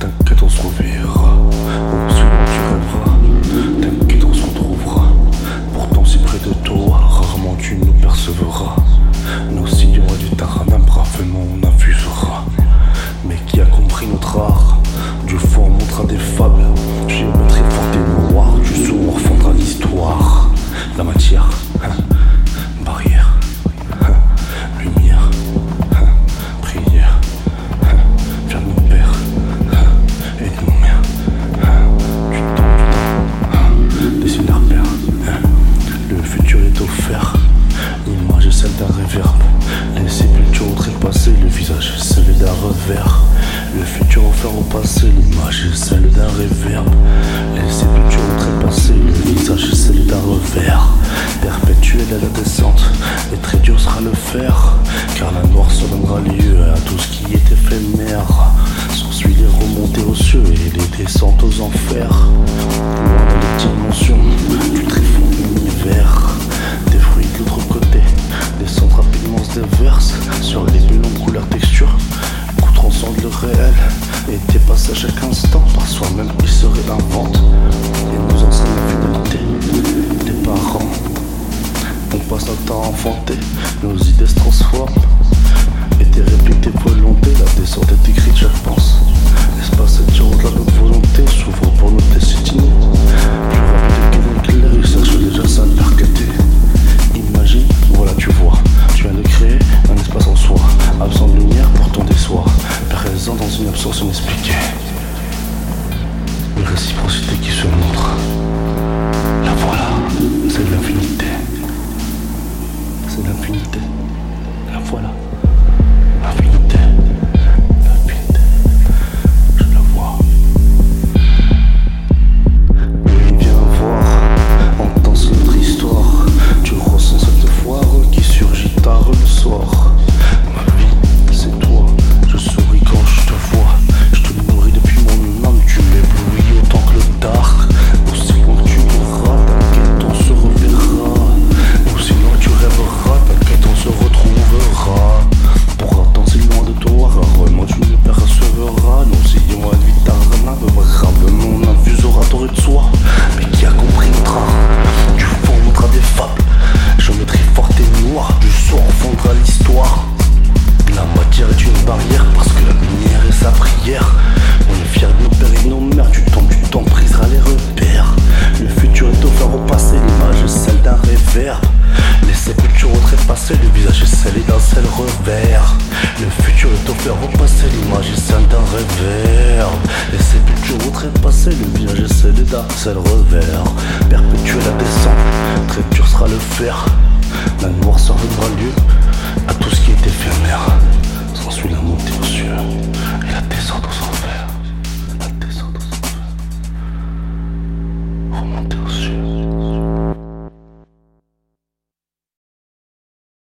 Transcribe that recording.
T'inquiète, on se reverra. Au tu rêveras. T'inquiète, on se retrouvera. Pourtant, si près de toi, rarement tu nous percevras. Nos sillons et du taradin, bravement on affusera. Mais qui a compris notre art? Du fond, on montre un défaut. l'image celle d'un réverb. Les sépultures trépassées, le visage celle d'un revers. Perpétuel à la descente, et très dur sera le faire, car la mort se donnera lieu à tout ce qui est éphémère. S'ensuit les remontées aux cieux et les descentes aux enfers. et dépasse à chaque instant par soi-même, il se réinvente et nous enseigner la finalité des parents. On passe notre temps à nos idées se transforment et tes répliques, tes volontés, la descente est écrite, je pense. Une réciprocité qui se montre. La voilà, c'est de l'infinité. C'est de l'infinité. La voilà. Le visage et dans celle revers. Le futur est offert, au passé, l'image et celle d'un revers. Et sépulture outrépasser le visage et scellé, danser le revers. Perpétuer la descente, très dur sera le fer. La noirceur donnera lieu.